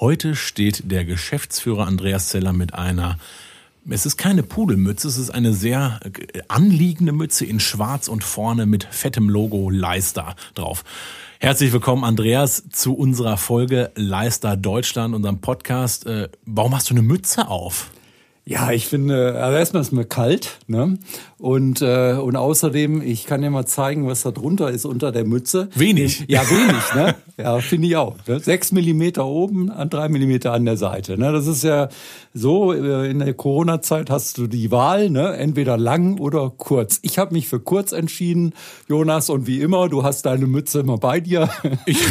Heute steht der Geschäftsführer Andreas Zeller mit einer es ist keine Pudelmütze, es ist eine sehr äh, anliegende Mütze in schwarz und vorne mit fettem Logo Leister drauf. Herzlich willkommen, Andreas, zu unserer Folge Leister Deutschland, unserem Podcast. Äh, warum hast du eine Mütze auf? Ja, ich finde, also erstmal ist mir kalt, ne? Und, äh, und außerdem, ich kann dir mal zeigen, was da drunter ist unter der Mütze. Wenig. Ja, wenig, ne? Ja, finde ich auch. Ne? Sechs Millimeter oben, an drei Millimeter an der Seite. Ne? Das ist ja so, äh, in der Corona-Zeit hast du die Wahl, ne? entweder lang oder kurz. Ich habe mich für kurz entschieden, Jonas, und wie immer, du hast deine Mütze immer bei dir.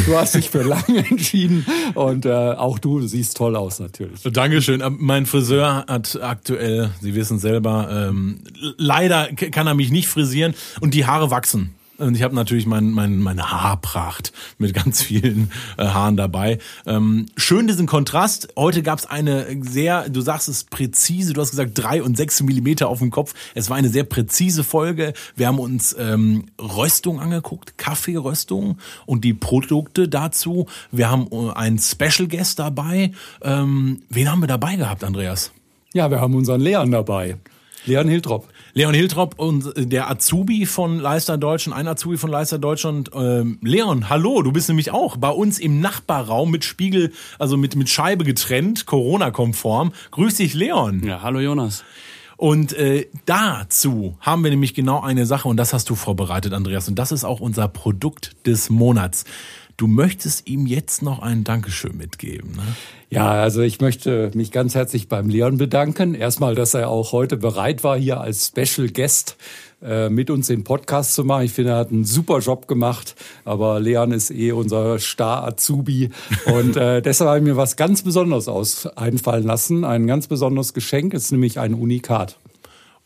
Du hast dich für lang entschieden und äh, auch du siehst toll aus natürlich. Dankeschön. Mein Friseur hat aktuell, Sie wissen selber, ähm, leider kann er mich nicht frisieren und die Haare wachsen. Und ich habe natürlich mein, mein, meine Haarpracht mit ganz vielen äh, Haaren dabei. Ähm, schön diesen Kontrast. Heute gab es eine sehr, du sagst es präzise, du hast gesagt drei und sechs Millimeter auf dem Kopf. Es war eine sehr präzise Folge. Wir haben uns ähm, Röstung angeguckt, Kaffeeröstung und die Produkte dazu. Wir haben äh, einen Special Guest dabei. Ähm, wen haben wir dabei gehabt, Andreas? Ja, wir haben unseren Leon dabei. Leon Hiltrop. Leon Hiltrop und der Azubi von Leister Deutschland, ein Azubi von Leister Deutschland. Ähm, Leon, hallo, du bist nämlich auch bei uns im Nachbarraum mit Spiegel, also mit, mit Scheibe getrennt, Corona-konform. Grüß dich, Leon. Ja, hallo Jonas. Und äh, dazu haben wir nämlich genau eine Sache und das hast du vorbereitet, Andreas. Und das ist auch unser Produkt des Monats. Du möchtest ihm jetzt noch ein Dankeschön mitgeben. Ne? Ja, also ich möchte mich ganz herzlich beim Leon bedanken. Erstmal, dass er auch heute bereit war, hier als Special Guest äh, mit uns den Podcast zu machen. Ich finde, er hat einen super Job gemacht, aber Leon ist eh unser Star-Azubi und äh, deshalb habe ich mir was ganz Besonderes aus einfallen lassen. Ein ganz besonderes Geschenk ist nämlich ein Unikat.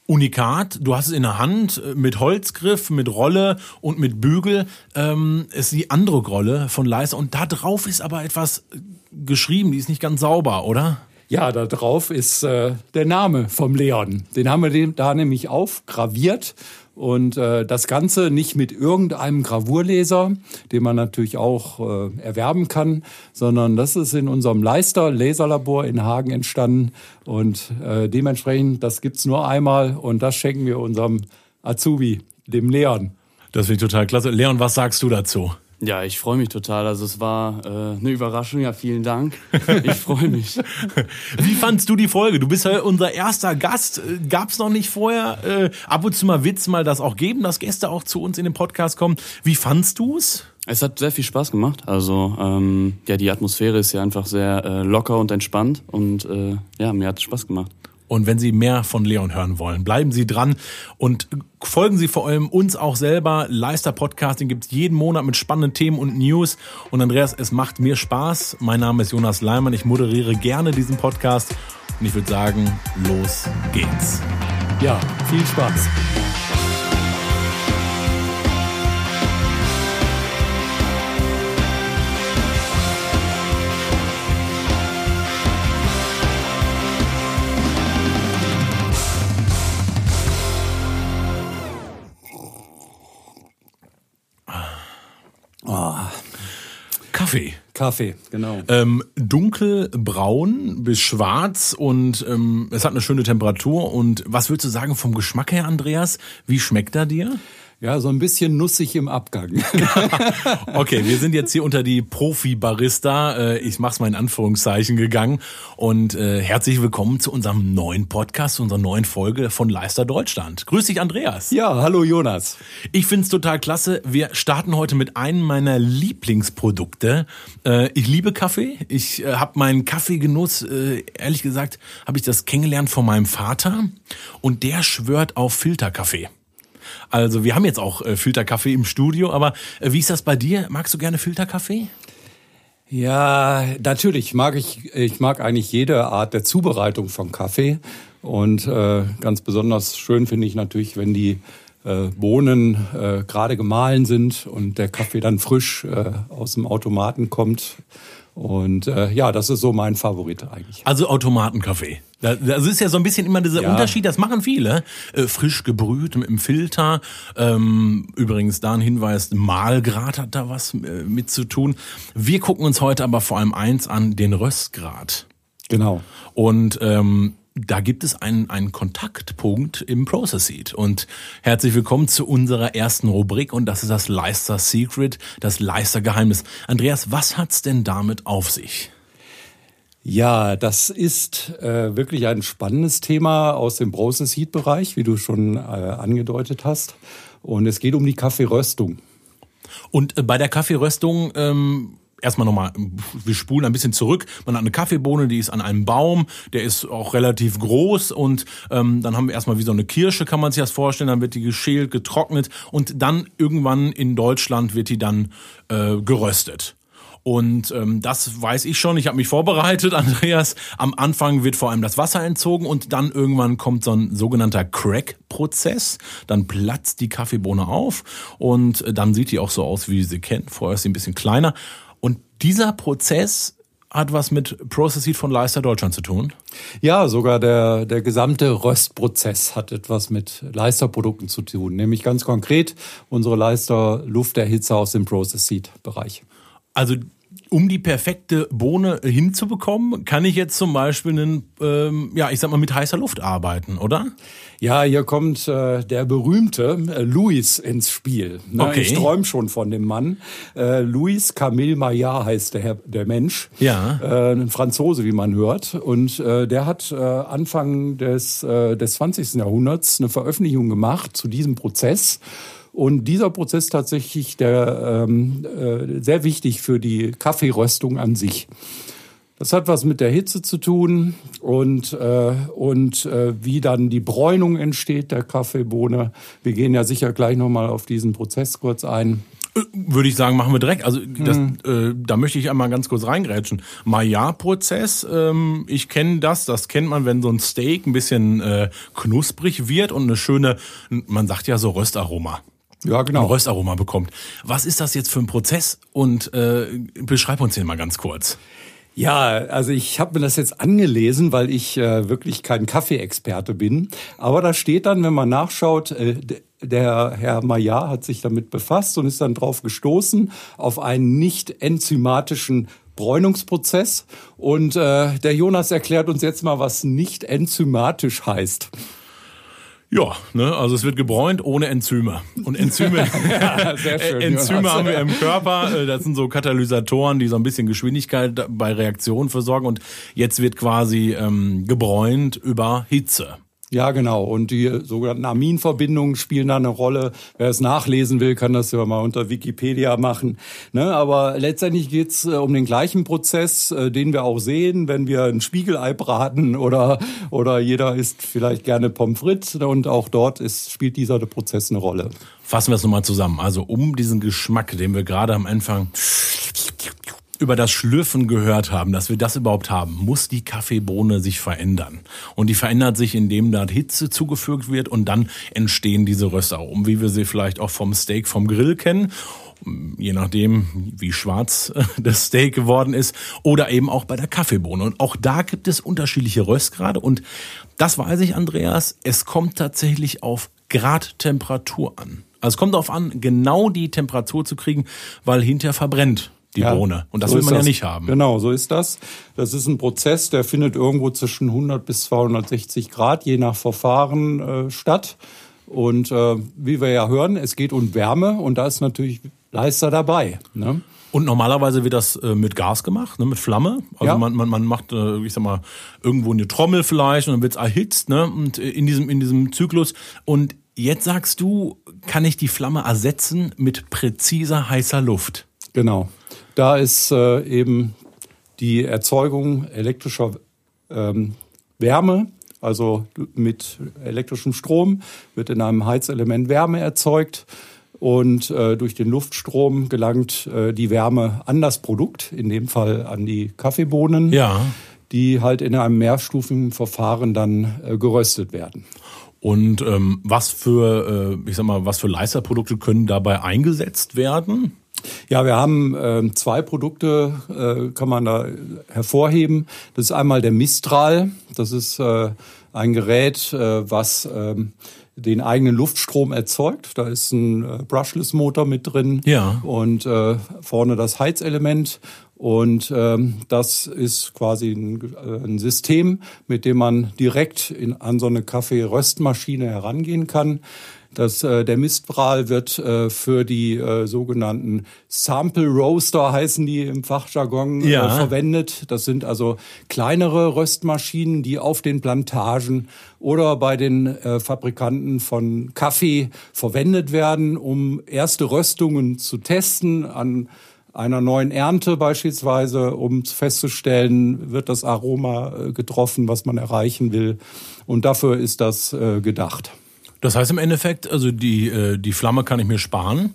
Unikat. Du hast es in der Hand äh, mit Holzgriff, mit Rolle und mit Bügel. Ähm, ist die andere Rolle von Leiser und da drauf ist aber etwas geschrieben, die ist nicht ganz sauber, oder? Ja, da drauf ist äh, der Name vom Leon. Den haben wir da nämlich aufgraviert und äh, das Ganze nicht mit irgendeinem Gravurleser, den man natürlich auch äh, erwerben kann, sondern das ist in unserem Leister Laserlabor in Hagen entstanden. Und äh, dementsprechend, das gibt's nur einmal und das schenken wir unserem Azubi, dem Leon. Das finde ich total klasse. Leon, was sagst du dazu? Ja, ich freue mich total. Also es war äh, eine Überraschung. Ja, vielen Dank. Ich freue mich. Wie fandst du die Folge? Du bist ja unser erster Gast. Gab es noch nicht vorher? Äh, ab und zu mal Witz mal das auch geben, dass Gäste auch zu uns in den Podcast kommen. Wie fandst du's? Es hat sehr viel Spaß gemacht. Also ähm, ja, die Atmosphäre ist ja einfach sehr äh, locker und entspannt und äh, ja, mir hat es Spaß gemacht. Und wenn Sie mehr von Leon hören wollen, bleiben Sie dran und folgen Sie vor allem uns auch selber. Leister Podcasting gibt es jeden Monat mit spannenden Themen und News. Und Andreas, es macht mir Spaß. Mein Name ist Jonas Leimann. Ich moderiere gerne diesen Podcast. Und ich würde sagen, los geht's. Ja, viel Spaß. Kaffee. Kaffee, genau. Ähm, dunkelbraun bis schwarz und ähm, es hat eine schöne Temperatur. Und was würdest du sagen vom Geschmack her, Andreas? Wie schmeckt er dir? Ja, so ein bisschen nussig im Abgang. okay, wir sind jetzt hier unter die Profi-Barista, äh, ich mach's mal in Anführungszeichen gegangen und äh, herzlich willkommen zu unserem neuen Podcast, zu unserer neuen Folge von Leister Deutschland. Grüß dich, Andreas. Ja, hallo Jonas. Ich find's total klasse. Wir starten heute mit einem meiner Lieblingsprodukte. Äh, ich liebe Kaffee. Ich äh, habe meinen Kaffeegenuss, äh, ehrlich gesagt, habe ich das kennengelernt von meinem Vater und der schwört auf Filterkaffee. Also wir haben jetzt auch äh, Filterkaffee im Studio, aber äh, wie ist das bei dir? Magst du gerne Filterkaffee? Ja, natürlich mag ich. Ich mag eigentlich jede Art der Zubereitung von Kaffee und äh, ganz besonders schön finde ich natürlich, wenn die äh, Bohnen äh, gerade gemahlen sind und der Kaffee dann frisch äh, aus dem Automaten kommt. Und äh, ja, das ist so mein Favorit eigentlich. Also Automatenkaffee. Das ist ja so ein bisschen immer dieser Ja. Unterschied, das machen viele. Äh, frisch gebrüht mit dem Filter. Ähm, übrigens da ein Hinweis, Mahlgrad hat da was äh, mit zu tun. Wir gucken uns heute aber vor allem eins an, den Röstgrad. Genau. Und ähm, da gibt es einen, einen Kontaktpunkt im Process Seed. Und herzlich willkommen zu unserer ersten Rubrik und das ist das Leister Secret, das Leister Geheimnis. Andreas, was hat's denn damit auf sich? Ja, das ist äh, wirklich ein spannendes Thema aus dem Process Heat Bereich, wie du schon äh, angedeutet hast. Und es geht um die Kaffeeröstung. Und äh, bei der Kaffeeröstung, ähm, erstmal nochmal, wir spulen ein bisschen zurück. Man hat eine Kaffeebohne, die ist an einem Baum, der ist auch relativ groß und ähm, dann haben wir erstmal wie so eine Kirsche, kann man sich das vorstellen, dann wird die geschält, getrocknet und dann irgendwann in Deutschland wird die dann äh, geröstet. Und ähm, das weiß ich schon. Ich habe mich vorbereitet, Andreas. Am Anfang wird vor allem das Wasser entzogen und dann irgendwann kommt so ein sogenannter Crack-Prozess. Dann platzt die Kaffeebohne auf und äh, dann sieht die auch so aus, wie sie kennt. Vorher ist sie ein bisschen kleiner. Und dieser Prozess hat was mit Process Heat von Leister Deutschland zu tun. Ja, sogar der, der gesamte Röstprozess hat etwas mit Leisterprodukten zu tun. Nämlich ganz konkret unsere Leister Lufterhitzer aus dem Process Seed Bereich. Also um die perfekte Bohne hinzubekommen, kann ich jetzt zum Beispiel einen, ähm, ja, ich sag mal, mit heißer Luft arbeiten, oder? Ja, hier kommt äh, der berühmte äh, Louis ins Spiel. Ne? Okay. Ich träume schon von dem Mann. Äh, Louis Camille Maillard heißt der, Herr, der Mensch. Ja. Äh, ein Franzose, wie man hört. Und äh, der hat äh, Anfang des, äh, des 20. Jahrhunderts eine Veröffentlichung gemacht zu diesem Prozess. Und dieser Prozess tatsächlich der, ähm, äh, sehr wichtig für die Kaffeeröstung an sich. Das hat was mit der Hitze zu tun und, äh, und äh, wie dann die Bräunung entsteht der Kaffeebohne. Wir gehen ja sicher gleich nochmal auf diesen Prozess kurz ein. Würde ich sagen, machen wir direkt. Also das, äh, da möchte ich einmal ganz kurz reingrätschen. Maillard-Prozess, ähm, ich kenne das, das kennt man, wenn so ein Steak ein bisschen äh, knusprig wird und eine schöne, man sagt ja so Röstaroma. Ja, Ein genau. Röstaroma bekommt. Was ist das jetzt für ein Prozess? Und äh, beschreib uns den mal ganz kurz. Ja, also ich habe mir das jetzt angelesen, weil ich äh, wirklich kein Kaffeeexperte bin. Aber da steht dann, wenn man nachschaut, äh, der Herr Maillard hat sich damit befasst und ist dann drauf gestoßen auf einen nicht enzymatischen Bräunungsprozess. Und äh, der Jonas erklärt uns jetzt mal, was nicht enzymatisch heißt. Ja, ne, also es wird gebräunt ohne Enzyme. Und Enzyme, sehr schön, Enzyme Jonas. haben wir im Körper. Äh, Das sind so Katalysatoren, die so ein bisschen Geschwindigkeit bei Reaktionen versorgen. Und jetzt wird quasi ähm, gebräunt über Hitze. Ja, genau. Und die sogenannten Aminverbindungen spielen da eine Rolle. Wer es nachlesen will, kann das ja mal unter Wikipedia machen. Ne? Aber letztendlich geht's äh, um den gleichen Prozess, äh, den wir auch sehen, wenn wir ein Spiegelei braten oder, oder jeder isst vielleicht gerne Pommes frites. Und auch dort ist, spielt dieser Prozess eine Rolle. Fassen wir es nochmal zusammen. Also um diesen Geschmack, den wir gerade am Anfang über das Schlürfen gehört haben, dass wir das überhaupt haben, muss die Kaffeebohne sich verändern. Und die verändert sich, indem da Hitze zugefügt wird und dann entstehen diese Röstaromen, wie wir sie vielleicht auch vom Steak vom Grill kennen. Je nachdem, wie schwarz das Steak geworden ist. Oder eben auch bei der Kaffeebohne. Und auch da gibt es unterschiedliche Röstgrade. Und das weiß ich, Andreas, es kommt tatsächlich auf Gradtemperatur an. Also es kommt darauf an, genau die Temperatur zu kriegen, weil hinterher verbrennt die Ja, Bohne. Und das so will man ja das. nicht haben. Genau, so ist das. Das ist ein Prozess, der findet irgendwo zwischen 100 bis 260 Grad, je nach Verfahren, äh, statt. Und äh, wie wir ja hören, es geht um Wärme und da ist natürlich Leister dabei. Ne? Und normalerweise wird das äh, mit Gas gemacht, ne, mit Flamme. Also Ja. man, man, man macht, äh, ich sag mal, irgendwo eine Trommel vielleicht und dann wird's erhitzt, ne? Und äh, in diesem, in diesem Zyklus. Und jetzt sagst du, kann ich die Flamme ersetzen mit präziser heißer Luft? Genau. Da ist äh, eben die Erzeugung elektrischer ähm, Wärme, also mit elektrischem Strom wird in einem Heizelement Wärme erzeugt und äh, durch den Luftstrom gelangt äh, die Wärme an das Produkt, in dem Fall an die Kaffeebohnen, Ja. die halt in einem mehrstufigen Verfahren dann äh, geröstet werden. Und ähm, was für, äh, ich sag mal, was für Leisterprodukte können dabei eingesetzt werden? Ja, wir haben äh, zwei Produkte, äh, kann man da hervorheben. Das ist einmal der Mistral. Das ist äh, ein Gerät, äh, was äh, den eigenen Luftstrom erzeugt. Da ist ein äh, Brushless-Motor mit drin Ja. und äh, vorne das Heizelement. Und ähm, das ist quasi ein, äh, ein System, mit dem man direkt in, an so eine Kaffeeröstmaschine herangehen kann. Das, äh, der Mistral wird äh, für die äh, sogenannten Sample Roaster heißen die im Fachjargon Ja. äh, verwendet. Das sind also kleinere Röstmaschinen, die auf den Plantagen oder bei den äh, Fabrikanten von Kaffee verwendet werden, um erste Röstungen zu testen an einer neuen Ernte beispielsweise, um festzustellen, wird das Aroma äh, getroffen, was man erreichen will. Und dafür ist das äh, gedacht. Das heißt im Endeffekt, also die, äh, die Flamme kann ich mir sparen.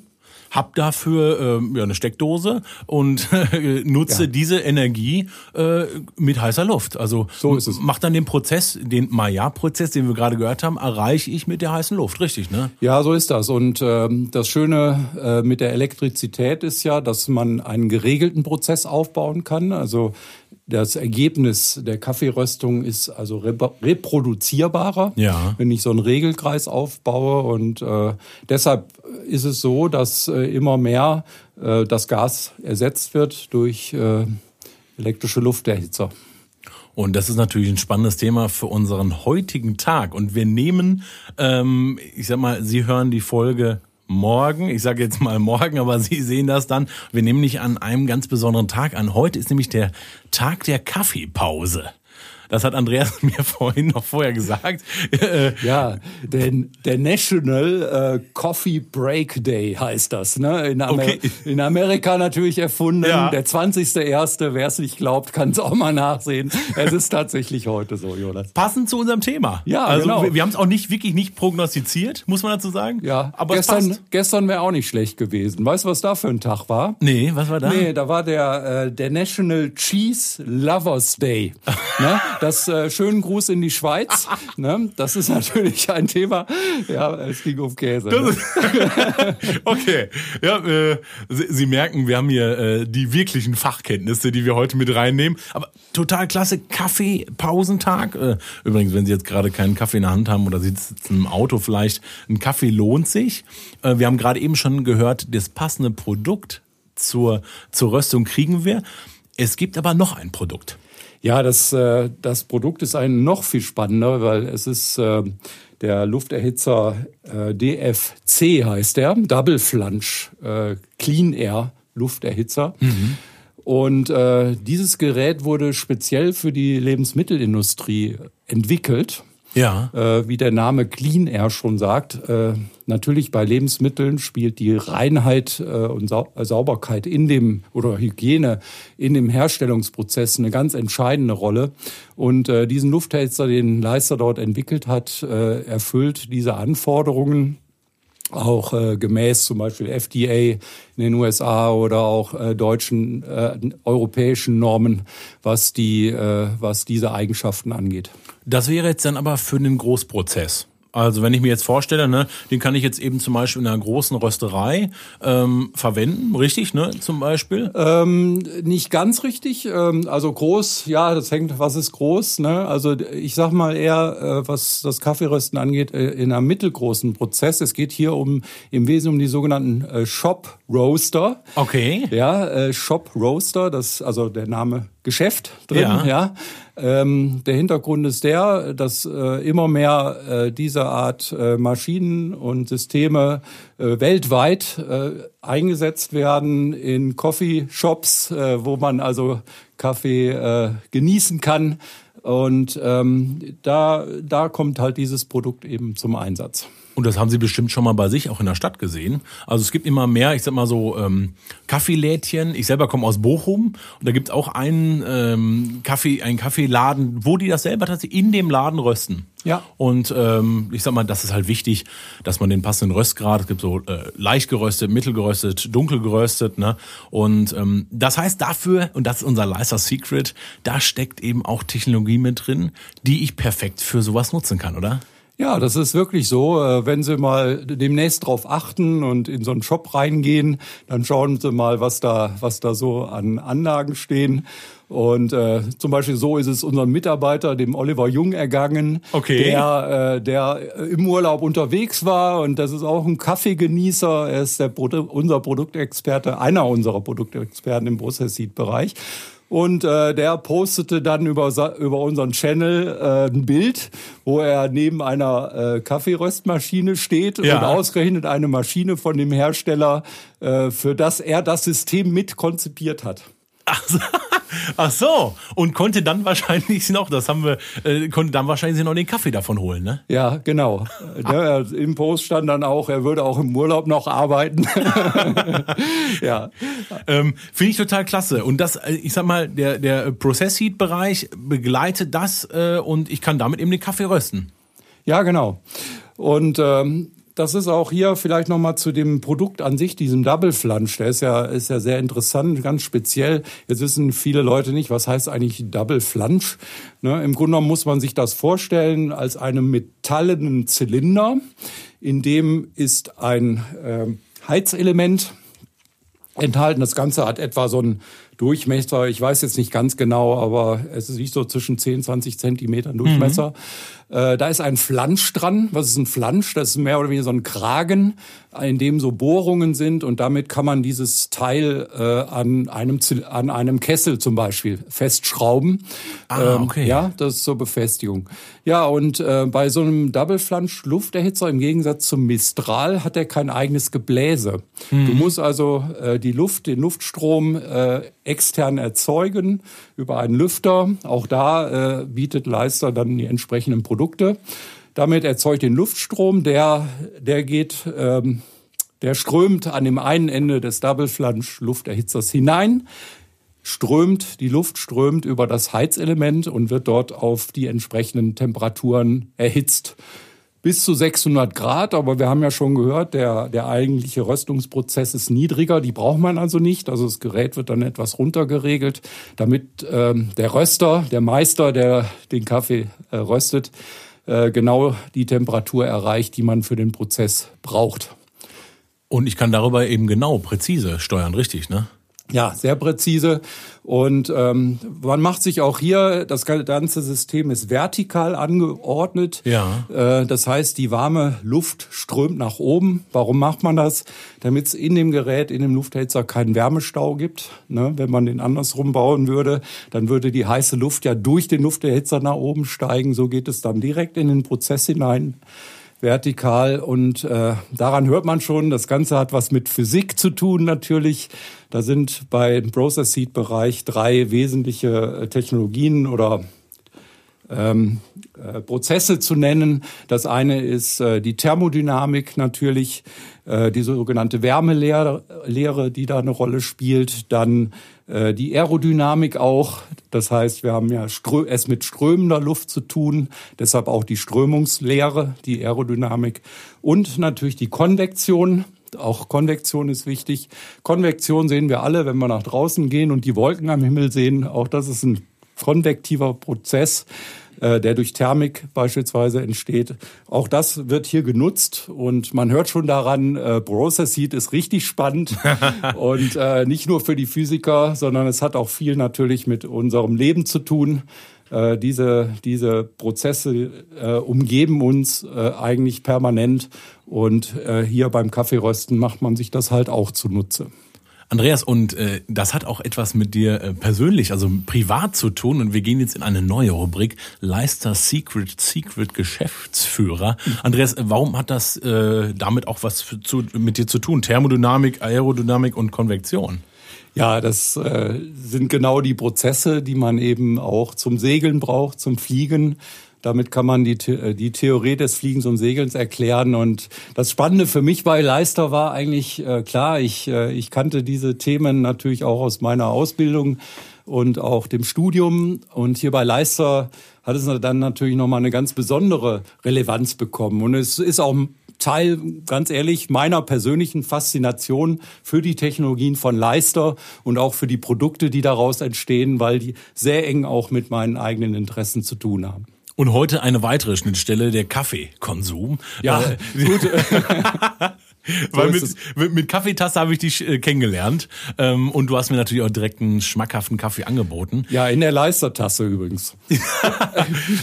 Hab dafür äh, ja, eine Steckdose und äh, nutze Ja. diese Energie äh, mit heißer Luft. Also So ist es. macht dann den Prozess, den Maillard-Prozess, den wir gerade gehört haben, erreiche ich mit der heißen Luft, richtig, ne? Ja, so ist das. Und ähm, das Schöne äh, mit der Elektrizität ist ja, dass man einen geregelten Prozess aufbauen kann. Also das Ergebnis der Kaffeeröstung ist also rep reproduzierbarer, Ja. wenn ich so einen Regelkreis aufbaue. Und äh, deshalb ist es so, dass äh, immer mehr äh, das Gas ersetzt wird durch äh, elektrische Lufterhitzer. Und das ist natürlich ein spannendes Thema für unseren heutigen Tag. Und wir nehmen, ähm, ich sag mal, Sie hören die Folge morgen. Ich sage jetzt mal morgen, aber Sie sehen das dann. Wir nehmen nicht an einem ganz besonderen Tag an. Heute ist nämlich der Tag der Kaffeepause. Das hat Andreas mir vorhin noch vorher gesagt. Äh, Ja, denn der National äh, Coffee Break Day heißt das. Ne? In, Amer Okay. in Amerika natürlich erfunden. Ja. Der 20.01., wer es nicht glaubt, kann es auch mal nachsehen. Es ist tatsächlich heute so, Jonas. Passend zu unserem Thema. Ja, also genau. wir, wir haben es auch nicht wirklich nicht prognostiziert, muss man dazu sagen. Ja, aber es gestern, gestern wäre auch nicht schlecht gewesen. Weißt du, was da für ein Tag war? Nee, was war da? Nee, da war der, äh, der National Cheese Lovers Day. ne? Das äh, schönen Gruß in die Schweiz. ne? Das ist natürlich ein Thema. Ja, es ging um Käse. Ne? okay. Ja, äh, Sie, Sie merken, wir haben hier äh, die wirklichen Fachkenntnisse, die wir heute mit reinnehmen. Aber total klasse Kaffeepausentag. Äh, übrigens, wenn Sie jetzt gerade keinen Kaffee in der Hand haben oder Sie sitzen im Auto vielleicht, ein Kaffee lohnt sich. Äh, wir haben gerade eben schon gehört, das passende Produkt zur, zur Röstung kriegen wir. Es gibt aber noch ein Produkt. Ja, das, äh, das Produkt ist ein noch viel spannender, weil es ist äh, der Lufterhitzer äh, DFC heißt der, Double Flange äh, Clean Air Lufterhitzer. Und äh, dieses Gerät wurde speziell für die Lebensmittelindustrie entwickelt. Ja. Äh, wie der Name Clean Air schon sagt, äh, natürlich bei Lebensmitteln spielt die Reinheit äh, und Sau äh, Sauberkeit in dem oder Hygiene in dem Herstellungsprozess eine ganz entscheidende Rolle. Und äh, diesen Lufthälter, den Leister dort entwickelt hat, äh, erfüllt diese Anforderungen auch äh, gemäß zum Beispiel FDA in den USA oder auch äh, deutschen, äh, europäischen Normen, was die, äh, was diese Eigenschaften angeht. Das wäre jetzt dann aber für den Großprozess. Also wenn ich mir jetzt vorstelle, ne, den kann ich jetzt eben zum Beispiel in einer großen Rösterei ähm, verwenden, richtig, ne, zum Beispiel. Ähm, nicht ganz richtig. Ähm, also groß, ja, das hängt, was ist groß, ne? Also ich sag mal eher, äh, was das Kaffeerösten angeht, äh, in einem mittelgroßen Prozess. Es geht hier um im Wesentlichen um die sogenannten äh, Shop Roaster. Okay. Ja, äh, Shop Roaster, das also der Name Geschäft drin, Ja. ja. Ähm, der Hintergrund ist der, dass äh, immer mehr äh, dieser Art äh, Maschinen und Systeme äh, weltweit äh, eingesetzt werden in Coffeeshops, äh, wo man also Kaffee äh, genießen kann. Und ähm, da, da kommt halt dieses Produkt eben zum Einsatz. Und das haben Sie bestimmt schon mal bei sich auch in der Stadt gesehen. Also es gibt immer mehr, ich sag mal so, ähm, Kaffeelädchen. Ich selber komme aus Bochum und da gibt es auch einen ähm, Kaffee, einen Kaffeeladen, wo die das selber tatsächlich in dem Laden rösten. Ja. Und ähm, ich sag mal, das ist halt wichtig, dass man den passenden Röstgrad, es gibt so äh, leicht geröstet, mittelgeröstet, dunkel geröstet, ne? Und ähm, das heißt dafür, und das ist unser Leiser Secret, da steckt eben auch Technologie mit drin, die ich perfekt für sowas nutzen kann, oder? Ja, das ist wirklich so. Äh, wenn Sie mal demnächst drauf achten und in so einen Shop reingehen, dann schauen Sie mal, was da, was da so an Anlagen stehen. Und äh, zum Beispiel so ist es unserem Mitarbeiter, dem Oliver Jung, ergangen, okay. der, äh, der im Urlaub unterwegs war. Und das ist auch ein Kaffeegenießer. Er ist der Produ unser Produktexperte, einer unserer Produktexperten im Process-Seed-Bereich. Und äh, der postete dann über, über unseren Channel äh, ein Bild, wo er neben einer äh, Kaffeeröstmaschine steht ja. und ausgerechnet eine Maschine von dem Hersteller, äh, für das er das System mit konzipiert hat. Ach so. Ach so, und konnte dann wahrscheinlich noch, das haben wir, äh, konnte dann wahrscheinlich noch den Kaffee davon holen, ne? Ja, genau. Der, Im Post stand dann auch, er würde auch im Urlaub noch arbeiten. ja. Ähm, Finde ich total klasse. Und das, äh, ich sag mal, der, der Process Heat Bereich begleitet das äh, und ich kann damit eben den Kaffee rösten. Ja, genau. Und ähm, das ist auch hier vielleicht nochmal zu dem Produkt an sich, diesem Double Flange. Der ist ja, ist ja sehr interessant, ganz speziell. Jetzt wissen viele Leute nicht, was heißt eigentlich Double Flange. Ne, Im Grunde genommen muss man sich das vorstellen als einen metallenen Zylinder. In dem ist ein äh, Heizelement enthalten. Das Ganze hat etwa so einen Durchmesser, ich weiß jetzt nicht ganz genau, aber es ist nicht so zwischen 10, 20 Zentimetern Durchmesser. Mhm. Äh, da ist ein Flansch dran. Was ist ein Flansch? Das ist mehr oder weniger so ein Kragen, in dem so Bohrungen sind und damit kann man dieses Teil äh, an einem an einem Kessel zum Beispiel festschrauben. Ah, ähm, okay. Ähm, ja, das ist zur Befestigung. Ja, und äh, bei so einem Double Flansch Lufterhitzer im Gegensatz zum Mistral hat er kein eigenes Gebläse. Mhm. Du musst also äh, die Luft, den Luftstrom äh, extern erzeugen über einen Lüfter. Auch da äh, bietet Leister dann die entsprechenden Produkte Produkte. Damit erzeugt den Luftstrom, der, der geht, ähm, der strömt an dem einen Ende des Double Flange Lufterhitzers hinein, strömt, die Luft strömt über das Heizelement und wird dort auf die entsprechenden Temperaturen erhitzt bis zu 600 Grad, aber wir haben ja schon gehört, der, der eigentliche Röstungsprozess ist niedriger, die braucht man also nicht. Also das Gerät wird dann etwas runtergeregelt, damit ähm, der Röster, der Meister, der den Kaffee äh, röstet, äh, genau die Temperatur erreicht, die man für den Prozess braucht. Und ich kann darüber eben genau präzise steuern, richtig, ne? Ja, sehr präzise. Und ähm, man macht sich auch hier, das ganze System ist vertikal angeordnet. Ja. Äh, das heißt, die warme Luft strömt nach oben. Warum macht man das? Damit es in dem Gerät, in dem Lufthälter keinen Wärmestau gibt. Ne? Wenn man den andersrum bauen würde, dann würde die heiße Luft ja durch den Lufterhitzer nach oben steigen. So geht es dann direkt in den Prozess hinein vertikal und äh, daran hört man schon, das Ganze hat was mit Physik zu tun natürlich. Da sind bei Process Seed Bereich drei wesentliche äh, Technologien oder ähm, äh, Prozesse zu nennen. Das eine ist äh, die Thermodynamik natürlich, äh, die sogenannte Wärmelehre, Lehre, die da eine Rolle spielt. Dann äh, die Aerodynamik auch. Das heißt, wir haben ja es mit strömender Luft zu tun, deshalb auch die Strömungslehre, die Aerodynamik und natürlich die Konvektion. Auch Konvektion ist wichtig. Konvektion sehen wir alle, wenn wir nach draußen gehen und die Wolken am Himmel sehen. Auch das ist ein konvektiver Prozess. Äh, der durch Thermik beispielsweise entsteht. Auch das wird hier genutzt und man hört schon daran, äh, Process Heat ist richtig spannend und äh, nicht nur für die Physiker, sondern es hat auch viel natürlich mit unserem Leben zu tun. Äh, diese, diese Prozesse äh, umgeben uns äh, eigentlich permanent und äh, hier beim Kaffeerösten macht man sich das halt auch zunutze. Andreas, und äh, das hat auch etwas mit dir äh, persönlich, also privat zu tun. Und wir gehen jetzt in eine neue Rubrik, Leister Secret, Secret Geschäftsführer. Andreas, warum hat das äh, damit auch was zu, mit dir zu tun? Thermodynamik, Aerodynamik und Konvektion. Ja, das äh, sind genau die Prozesse, die man eben auch zum Segeln braucht, zum Fliegen. Damit kann man die, äh, die Theorie des Fliegens und Segelns erklären. Und das Spannende für mich bei Leister war eigentlich äh, klar, ich, äh, ich kannte diese Themen natürlich auch aus meiner Ausbildung und auch dem Studium. Und hier bei Leister hat es dann natürlich nochmal eine ganz besondere Relevanz bekommen. Und es ist auch Teil, ganz ehrlich, meiner persönlichen Faszination für die Technologien von Leister und auch für die Produkte, die daraus entstehen, weil die sehr eng auch mit meinen eigenen Interessen zu tun haben. Und heute eine weitere Schnittstelle, der Kaffeekonsum. Ja, Äh, gut. Weil ist mit, mit, mit Kaffeetasse habe ich dich äh, kennengelernt. Ähm, und du hast mir natürlich auch direkt einen schmackhaften Kaffee angeboten. ja, in der Leistertasse übrigens.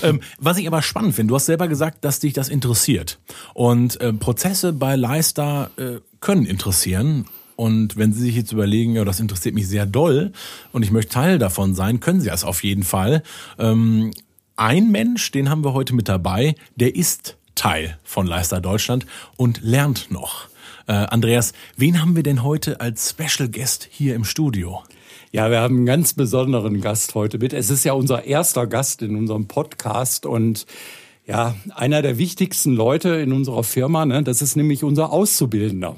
Ähm, was ich aber spannend finde, du hast selber gesagt, dass dich das interessiert. Und äh, Prozesse bei Leister äh, können interessieren. Und wenn Sie sich jetzt überlegen, ja, das interessiert mich sehr doll und ich möchte Teil davon sein, können Sie das auf jeden Fall. Ähm, ein Mensch, den haben wir heute mit dabei, der ist Teil von Leister Deutschland und lernt noch. Äh, Andreas, wen haben wir denn heute als Special Guest hier im Studio? Ja, wir haben einen ganz besonderen Gast heute mit. Es ist ja unser erster Gast in unserem Podcast und ja, einer der wichtigsten Leute in unserer Firma, ne? das ist nämlich unser Auszubildender.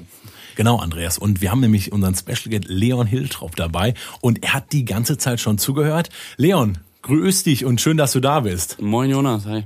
Genau, Andreas. Und wir haben nämlich unseren Special Guest Leon Hiltrop dabei und er hat die ganze Zeit schon zugehört. Leon, grüß dich und schön, dass du da bist. Moin Jonas, hi.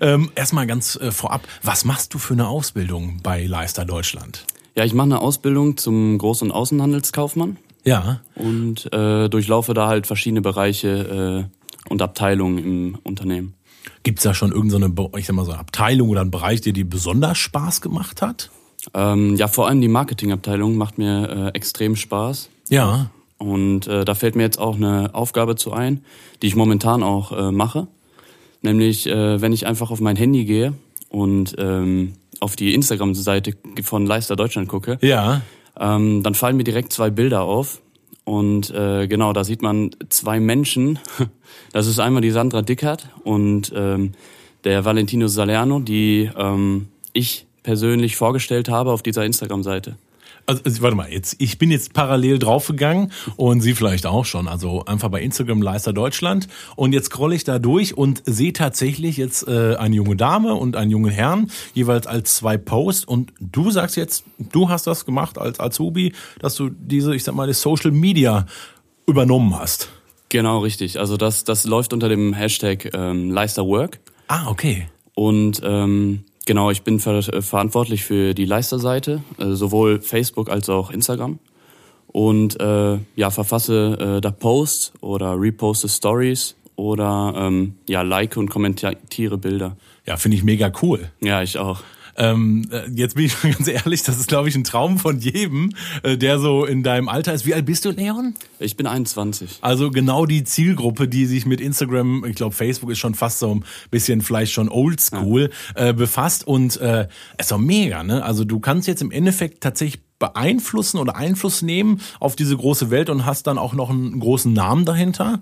ähm, erstmal ganz äh, vorab, was machst du für eine Ausbildung bei Leister Deutschland? Ja, ich mache eine Ausbildung zum Groß- und Außenhandelskaufmann Ja. und äh, durchlaufe da halt verschiedene Bereiche äh, und Abteilungen im Unternehmen. Gibt's da schon irgendeine, ich sag mal so eine Abteilung oder einen Bereich, der dir besonders Spaß gemacht hat? Ähm, ja, vor allem die Marketingabteilung macht mir äh, extrem Spaß. Ja. Und äh, da fällt mir jetzt auch eine Aufgabe zu ein, die ich momentan auch äh, mache. Nämlich, äh, wenn ich einfach auf mein Handy gehe und ähm, auf die Instagram-Seite von Leister Deutschland gucke, Ja. ähm, dann fallen mir direkt zwei Bilder auf. Und äh, genau, da sieht man zwei Menschen. Das ist einmal die Sandra Dickert und ähm, der Valentino Salerno, die ähm, ich persönlich vorgestellt habe auf dieser Instagram-Seite. Also, also warte mal, jetzt ich bin jetzt parallel draufgegangen und Sie vielleicht auch schon. Also einfach bei Instagram Leister Deutschland und jetzt scrolle ich da durch und sehe tatsächlich jetzt äh, eine junge Dame und einen jungen Herrn jeweils als zwei Posts und du sagst jetzt, du hast das gemacht als Azubi, dass du diese, ich sag mal, das Social Media übernommen hast. Genau, richtig. Also das, das läuft unter dem Hashtag ähm, Leisterwork. Ah, okay. Und ähm, genau, ich bin ver äh, verantwortlich für die Leister-Seite, äh, sowohl Facebook als auch Instagram. Und äh, ja, verfasse äh, da Posts oder reposte Stories oder ähm, ja, like und kommentiere Bilder. Ja, finde ich mega cool. Ja, ich auch. Ähm, äh, jetzt bin ich mal ganz ehrlich, das ist, glaube ich, ein Traum von jedem, äh, der so in deinem Alter ist. Wie alt bist du, Leon? Ich bin 21. Also genau die Zielgruppe, die sich mit Instagram, ich glaube Facebook ist schon fast so ein bisschen vielleicht schon oldschool, äh, befasst und äh, ist doch mega, ne? Also du kannst jetzt im Endeffekt tatsächlich beeinflussen oder Einfluss nehmen auf diese große Welt und hast dann auch noch einen großen Namen dahinter.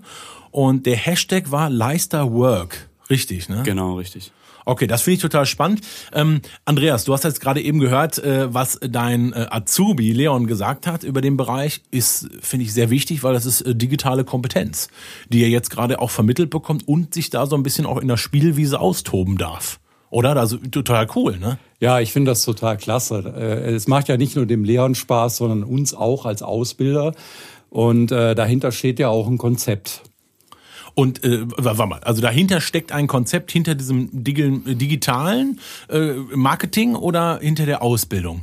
Und der Hashtag war Leister Work. Richtig, ne? Genau, richtig. Okay, das finde ich total spannend. Ähm, Andreas, du hast jetzt gerade eben gehört, äh, was dein äh, Azubi Leon gesagt hat über den Bereich, ist, finde ich, sehr wichtig, weil das ist äh, digitale Kompetenz, die er jetzt gerade auch vermittelt bekommt und sich da so ein bisschen auch in der Spielwiese austoben darf. Oder? Also total cool, ne? Ja, ich finde das total klasse. Äh, Es macht ja nicht nur dem Leon Spaß, sondern uns auch als Ausbilder. Und äh, dahinter steht ja auch ein Konzept. Und äh, warte mal, also dahinter steckt ein Konzept hinter diesem digi- digitalen äh, Marketing oder hinter der Ausbildung?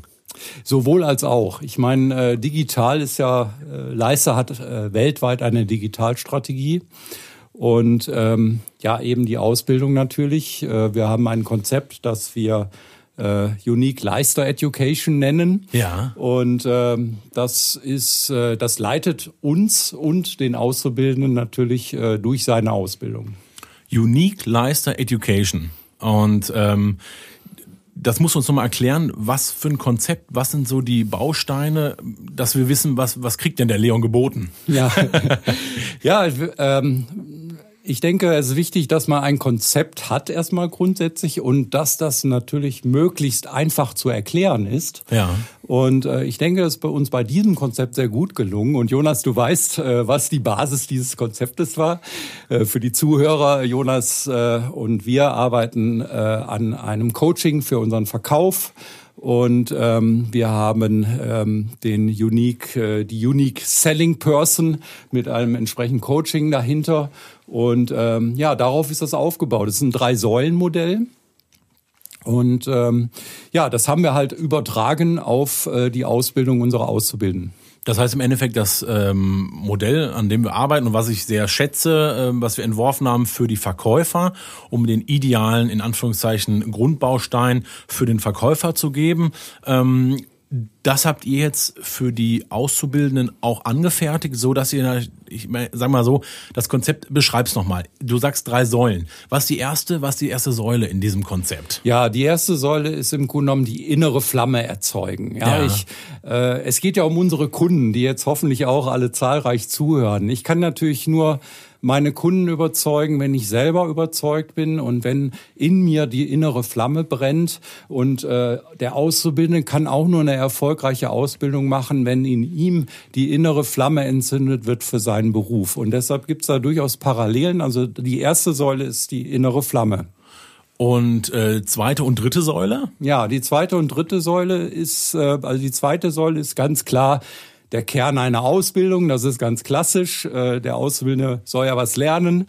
Sowohl als auch. Ich meine, äh, digital ist ja, äh, Leister hat äh, weltweit eine Digitalstrategie. Und ähm, ja, eben die Ausbildung natürlich. Äh, wir haben ein Konzept, das wir äh, Unique Leister Education nennen. Ja. Und ähm, das ist, äh, das leitet uns und den Auszubildenden natürlich äh, durch seine Ausbildung. Unique Leister Education. Und ähm, das muss uns nochmal erklären, was für ein Konzept, was sind so die Bausteine, dass wir wissen, was, was kriegt denn der Leon geboten? Ja, ja ähm, ich denke, es ist wichtig, dass man ein Konzept hat erstmal grundsätzlich und dass das natürlich möglichst einfach zu erklären ist. Ja. Und äh, ich denke, das ist bei uns bei diesem Konzept sehr gut gelungen. Und Jonas, du weißt, äh, was die Basis dieses Konzeptes war. Äh, für die Zuhörer, Jonas äh, und wir arbeiten äh, an einem Coaching für unseren Verkauf. Und ähm, wir haben ähm, den Unique, äh, die Unique Selling Person mit einem entsprechenden Coaching dahinter. Und ähm, ja, darauf ist das aufgebaut. Es ist ein Drei-Säulen-Modell. Und ähm, ja, das haben wir halt übertragen auf äh, die Ausbildung unserer Auszubildenden. Das heißt im Endeffekt, das ähm, Modell, an dem wir arbeiten und was ich sehr schätze, äh, was wir entworfen haben für die Verkäufer, um den idealen, in Anführungszeichen, Grundbaustein für den Verkäufer zu geben. Ähm, das habt ihr jetzt für die Auszubildenden auch angefertigt, so dass ihr, ich sag mal so, das Konzept beschreib's nochmal. Du sagst drei Säulen. Was ist die erste, was die erste Säule in diesem Konzept? Ja, die erste Säule ist im Grunde genommen die innere Flamme erzeugen. Ja, ja. Ich, äh, es geht ja um unsere Kunden, die jetzt hoffentlich auch alle zahlreich zuhören. Ich kann natürlich nur meine Kunden überzeugen, wenn ich selber überzeugt bin und wenn in mir die innere Flamme brennt. Und äh, der Auszubildende kann auch nur eine erfolgreiche Ausbildung machen, wenn in ihm die innere Flamme entzündet wird für seinen Beruf. Und deshalb gibt es da durchaus Parallelen. Also die erste Säule ist die innere Flamme. Und äh, zweite und dritte Säule? Ja, die zweite und dritte Säule ist, äh, also die zweite Säule ist ganz klar der Kern einer Ausbildung. Das ist ganz klassisch. Äh, der Ausbildende soll ja was lernen.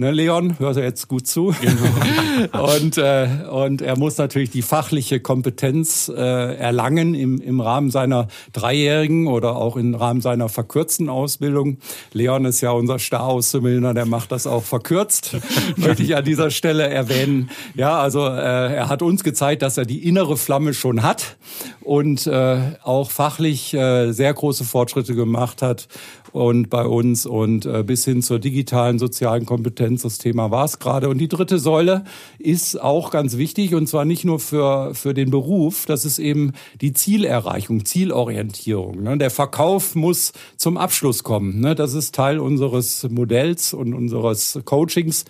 Ne, Leon, hört er jetzt gut zu. Genau. und, äh, und er muss natürlich die fachliche Kompetenz äh, erlangen im, im Rahmen seiner dreijährigen oder auch im Rahmen seiner verkürzten Ausbildung. Leon ist ja unser Star-Auszubildender, der macht das auch verkürzt, möchte ich an dieser Stelle erwähnen. Ja, also äh, er hat uns gezeigt, dass er die innere Flamme schon hat und äh, auch fachlich äh, sehr große Fortschritte gemacht hat und bei uns und äh, bis hin zur digitalen sozialen Kompetenz. Das Thema war es gerade. Und die dritte Säule ist auch ganz wichtig und zwar nicht nur für, für den Beruf, das ist eben die Zielerreichung, Zielorientierung. Ne? Der Verkauf muss zum Abschluss kommen. Ne? Das ist Teil unseres Modells und unseres Coachings.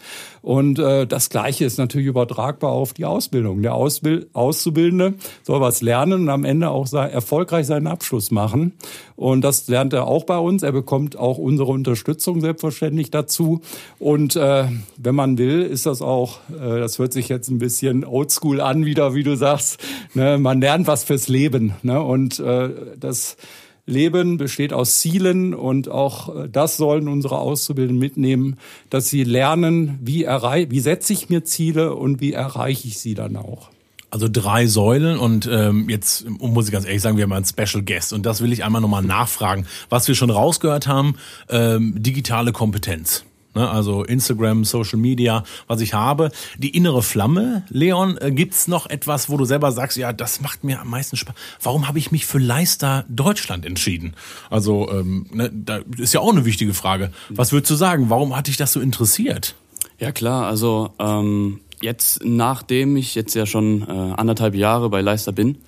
Und äh, das Gleiche ist natürlich übertragbar auf die Ausbildung. Der Ausbild Auszubildende soll was lernen und am Ende auch erfolgreich seinen Abschluss machen. Und das lernt er auch bei uns. Er bekommt auch unsere Unterstützung selbstverständlich dazu. Und äh, wenn man will, ist das auch, äh, das hört sich jetzt ein bisschen oldschool an, wieder, wie du sagst. Ne? Man lernt was fürs Leben. Ne? Und äh, das Leben besteht aus Zielen und auch äh, das sollen unsere Auszubildenden mitnehmen, dass sie lernen, wie, wie setze ich mir Ziele und wie erreiche ich sie dann auch. Also drei Säulen und ähm, jetzt muss ich ganz ehrlich sagen, wir haben einen Special Guest und das will ich einmal nochmal nachfragen. Was wir schon rausgehört haben, ähm, digitale Kompetenz. Ne, also Instagram, Social Media, was ich habe. Die innere Flamme, Leon, äh, gibt's noch etwas, wo du selber sagst, ja, das macht mir am meisten Spaß. Warum habe ich mich für Leister Deutschland entschieden? Also, ähm, ne, da ist ja auch eine wichtige Frage. Was würdest du sagen? Warum hat dich das so interessiert? Ja klar, also ähm, jetzt, nachdem ich jetzt ja schon äh, anderthalb Jahre bei Leister bin,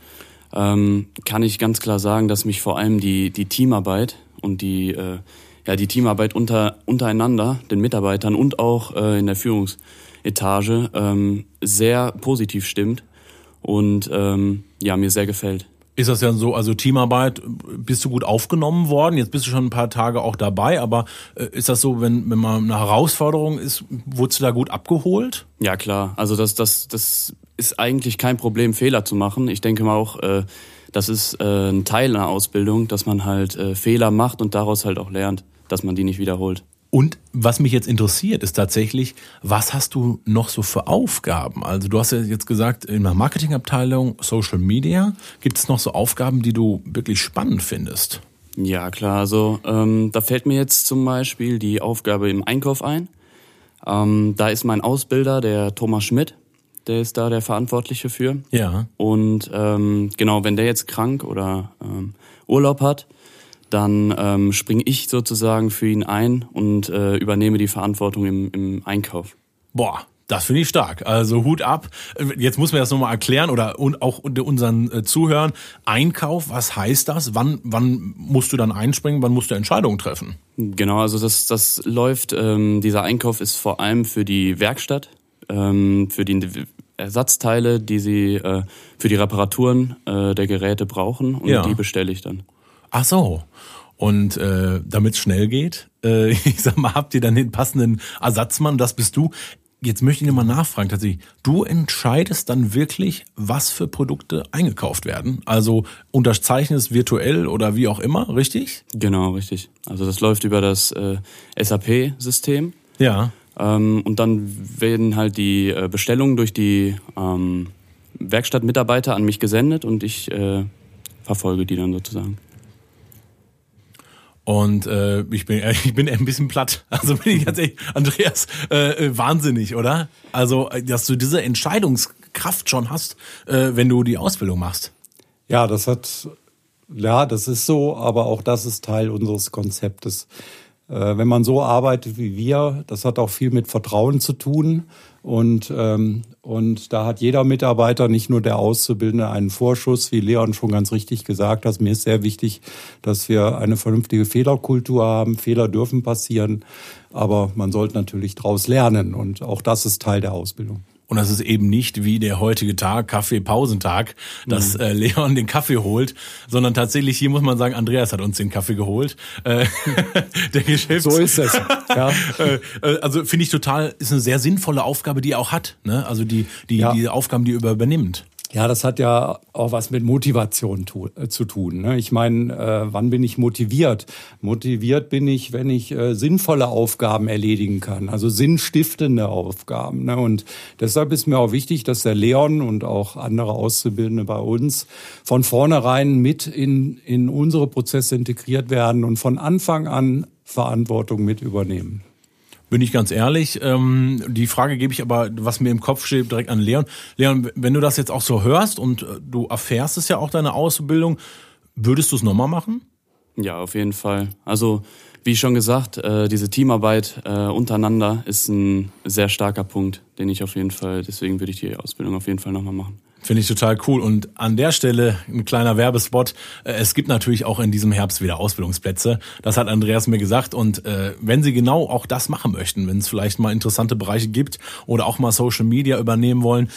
ähm, kann ich ganz klar sagen, dass mich vor allem die, die Teamarbeit und die, äh, ja, die Teamarbeit unter, untereinander, den Mitarbeitern und auch äh, in der Führungsetage ähm, sehr positiv stimmt und ähm, ja, mir sehr gefällt ist das ja so, also Teamarbeit, bist du gut aufgenommen worden? Jetzt bist du schon ein paar Tage auch dabei, aber äh, ist das so, wenn, wenn man eine Herausforderung ist, wurdest du da gut abgeholt? Ja, klar. Also das, das, das ist eigentlich kein Problem, Fehler zu machen. Ich denke mal auch, äh, das ist äh, ein Teil einer Ausbildung, dass man halt äh, Fehler macht und daraus halt auch lernt, dass man die nicht wiederholt. Und was mich jetzt interessiert, ist tatsächlich, was hast du noch so für Aufgaben? Also du hast ja jetzt gesagt, in der Marketingabteilung, Social Media, gibt es noch so Aufgaben, die du wirklich spannend findest? Ja, klar. Also ähm, da fällt mir jetzt zum Beispiel die Aufgabe im Einkauf ein. Ähm, da ist mein Ausbilder, der Thomas Schmidt, der ist da der Verantwortliche für. Ja. Und ähm, genau, wenn der jetzt krank oder ähm, Urlaub hat, dann ähm, springe ich sozusagen für ihn ein und äh, übernehme die Verantwortung im, im Einkauf. Boah, das finde ich stark. Also Hut ab. Jetzt muss man das nochmal erklären oder und auch unseren äh, Zuhörern. Einkauf, was heißt das? Wann, wann musst du dann einspringen? Wann musst du Entscheidungen treffen? Genau, also das, das läuft, ähm, dieser Einkauf ist vor allem für die Werkstatt, ähm, für die Ersatzteile, die sie äh, für die Reparaturen äh, der Geräte brauchen und ja. die bestelle ich dann. Ach so. Und äh, damit es schnell geht, äh, ich sag mal, habt ihr dann den passenden Ersatzmann, das bist du. Jetzt möchte ich dir mal nachfragen, tatsächlich, du entscheidest dann wirklich, was für Produkte eingekauft werden. Also unterzeichnest virtuell oder wie auch immer, richtig? Genau, richtig. Also das läuft über das äh, SAP-System. Ja. Ähm, und dann werden halt die äh, Bestellungen durch die ähm, Werkstattmitarbeiter an mich gesendet und ich äh, verfolge die dann sozusagen. Und äh, ich bin ich bin ein bisschen platt. Also bin ich ganz ehrlich, Andreas, äh, äh, wahnsinnig, oder? Also, dass du diese Entscheidungskraft schon hast, äh, wenn du die Ausbildung machst. Ja, das hat, ja, das ist so, aber auch das ist Teil unseres Konzeptes. Äh, wenn man so arbeitet wie wir, das hat auch viel mit Vertrauen zu tun. Und, ähm, und da hat jeder Mitarbeiter, nicht nur der Auszubildende, einen Vorschuss, wie Leon schon ganz richtig gesagt hat. Mir ist sehr wichtig, dass wir eine vernünftige Fehlerkultur haben. Fehler dürfen passieren, aber man sollte natürlich daraus lernen. Und auch das ist Teil der Ausbildung. Und das ist eben nicht wie der heutige Tag, Kaffeepausentag, dass mhm. äh, Leon den Kaffee holt, sondern tatsächlich hier muss man sagen, Andreas hat uns den Kaffee geholt. Äh, der Geschäfts so ist es. Ja. Äh, äh, also finde ich total, ist eine sehr sinnvolle Aufgabe, die er auch hat. Ne? Also die, die, ja. die Aufgaben, die er übernimmt. Ja, das hat ja auch was mit Motivation äh, zu tun. Ne? Ich meine, äh, wann bin ich motiviert? Motiviert bin ich, wenn ich äh, sinnvolle Aufgaben erledigen kann, also sinnstiftende Aufgaben. Ne? Und deshalb ist mir auch wichtig, dass der Leon und auch andere Auszubildende bei uns von vornherein mit in, in unsere Prozesse integriert werden und von Anfang an Verantwortung mit übernehmen. Bin ich ganz ehrlich. Ähm, die Frage gebe ich aber, was mir im Kopf steht, direkt an Leon. Leon, wenn du das jetzt auch so hörst und äh, du erfährst es ja auch, deine Ausbildung, würdest du es nochmal machen? Ja, auf jeden Fall. Also, wie schon gesagt, äh, diese Teamarbeit äh, untereinander ist ein sehr starker Punkt, den ich auf jeden Fall, deswegen würde ich die Ausbildung auf jeden Fall nochmal machen. Finde ich total cool. Und an der Stelle ein kleiner Werbespot. Äh, es gibt natürlich auch in diesem Herbst wieder Ausbildungsplätze. Das hat Andreas mir gesagt. Und äh, wenn Sie genau auch das machen möchten, wenn es vielleicht mal interessante Bereiche gibt oder auch mal Social Media übernehmen wollen,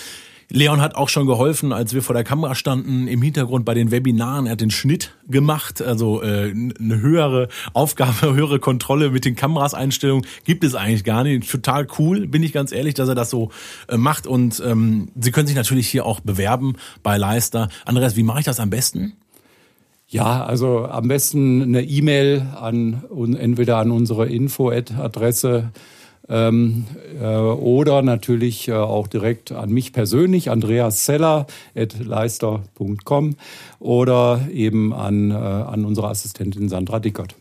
Leon hat auch schon geholfen, als wir vor der Kamera standen, im Hintergrund bei den Webinaren. Er hat den Schnitt gemacht, also äh, eine höhere Aufgabe, höhere Kontrolle mit den Kameraseinstellungen gibt es eigentlich gar nicht. Total cool, bin ich ganz ehrlich, dass er das so äh, macht. Und ähm, Sie können sich natürlich hier auch bewerben bei Leister. Andreas, wie mache ich das am besten? Ja, also am besten eine E-Mail an entweder an unsere Info-Adresse ähm, äh, oder natürlich äh, auch direkt an mich persönlich, Andreas Zeller at leister.com oder eben an, äh, an unsere Assistentin Sandra Dickert.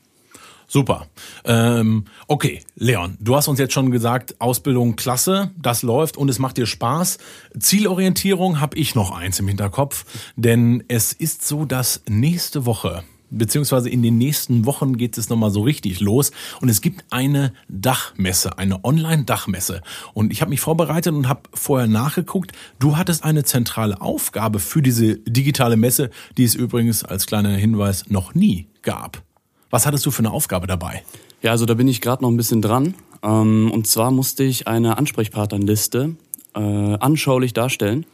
Super. Ähm, okay, Leon, du hast uns jetzt schon gesagt, Ausbildung klasse, das läuft und es macht dir Spaß. Zielorientierung habe ich noch eins im Hinterkopf, denn es ist so, dass nächste Woche beziehungsweise in den nächsten Wochen geht es nochmal so richtig los. Und es gibt eine Dachmesse, eine Online-Dachmesse. Und ich habe mich vorbereitet und habe vorher nachgeguckt. Du hattest eine zentrale Aufgabe für diese digitale Messe, die es übrigens als kleiner Hinweis noch nie gab. Was hattest du für eine Aufgabe dabei? Ja, also da bin ich gerade noch ein bisschen dran. Ähm, und zwar musste ich eine Ansprechpartnerliste äh, anschaulich darstellen.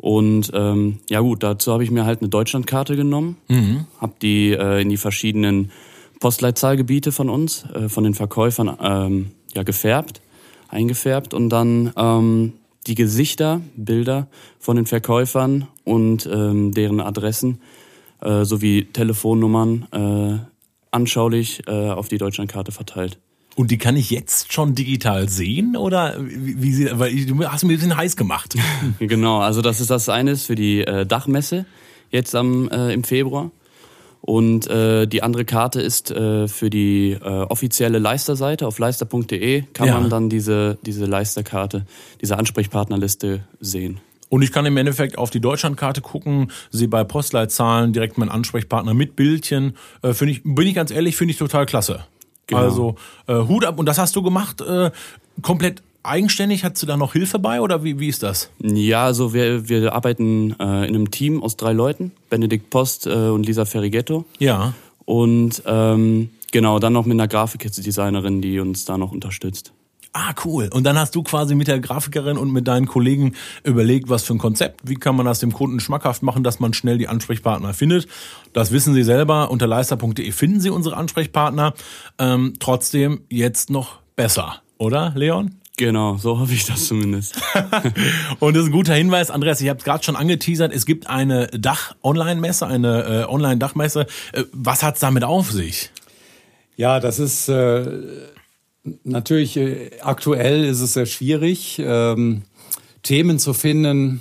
Und ähm, ja gut, dazu habe ich mir halt eine Deutschlandkarte genommen, mhm. habe die äh, in die verschiedenen Postleitzahlgebiete von uns, äh, von den Verkäufern ähm, ja gefärbt, eingefärbt und dann ähm, die Gesichter, Bilder von den Verkäufern und ähm, deren Adressen äh, sowie Telefonnummern äh, anschaulich äh, auf die Deutschlandkarte verteilt. Und die kann ich jetzt schon digital sehen oder wie, sie, weil du hast mir ein bisschen heiß gemacht. genau, also das ist das eine für die äh, Dachmesse jetzt am äh, im Februar und äh, die andere Karte ist äh, für die äh, offizielle Leisterseite auf leister.de kann ja. man dann diese diese Leisterkarte, diese Ansprechpartnerliste sehen. Und ich kann im Endeffekt auf die Deutschlandkarte gucken, sie bei Postleitzahlen direkt meinen Ansprechpartner mit Bildchen. Äh, ich, bin ich ganz ehrlich, finde ich total klasse. Genau. Also äh, Hut ab. Und das hast du gemacht äh, komplett eigenständig? Hast du da noch Hilfe bei oder wie, wie ist das? Ja, also wir, wir arbeiten äh, in einem Team aus drei Leuten. Benedikt Post äh, und Lisa Ferrigetto. Ja. Und ähm, genau, dann noch mit einer Grafikdesignerin, die uns da noch unterstützt. Ah, cool. Und dann hast du quasi mit der Grafikerin und mit deinen Kollegen überlegt, was für ein Konzept, wie kann man das dem Kunden schmackhaft machen, dass man schnell die Ansprechpartner findet. Das wissen Sie selber. Unter leister.de finden Sie unsere Ansprechpartner. Ähm, trotzdem jetzt noch besser, oder, Leon? Genau, so hoffe ich das zumindest. und das ist ein guter Hinweis, Andreas, ich habe es gerade schon angeteasert, es gibt eine Dach-Online-Messe, eine äh, Online-Dachmesse. Äh, was hat's damit auf sich? Ja, das ist äh, Natürlich, äh, aktuell ist es sehr schwierig, ähm, Themen zu finden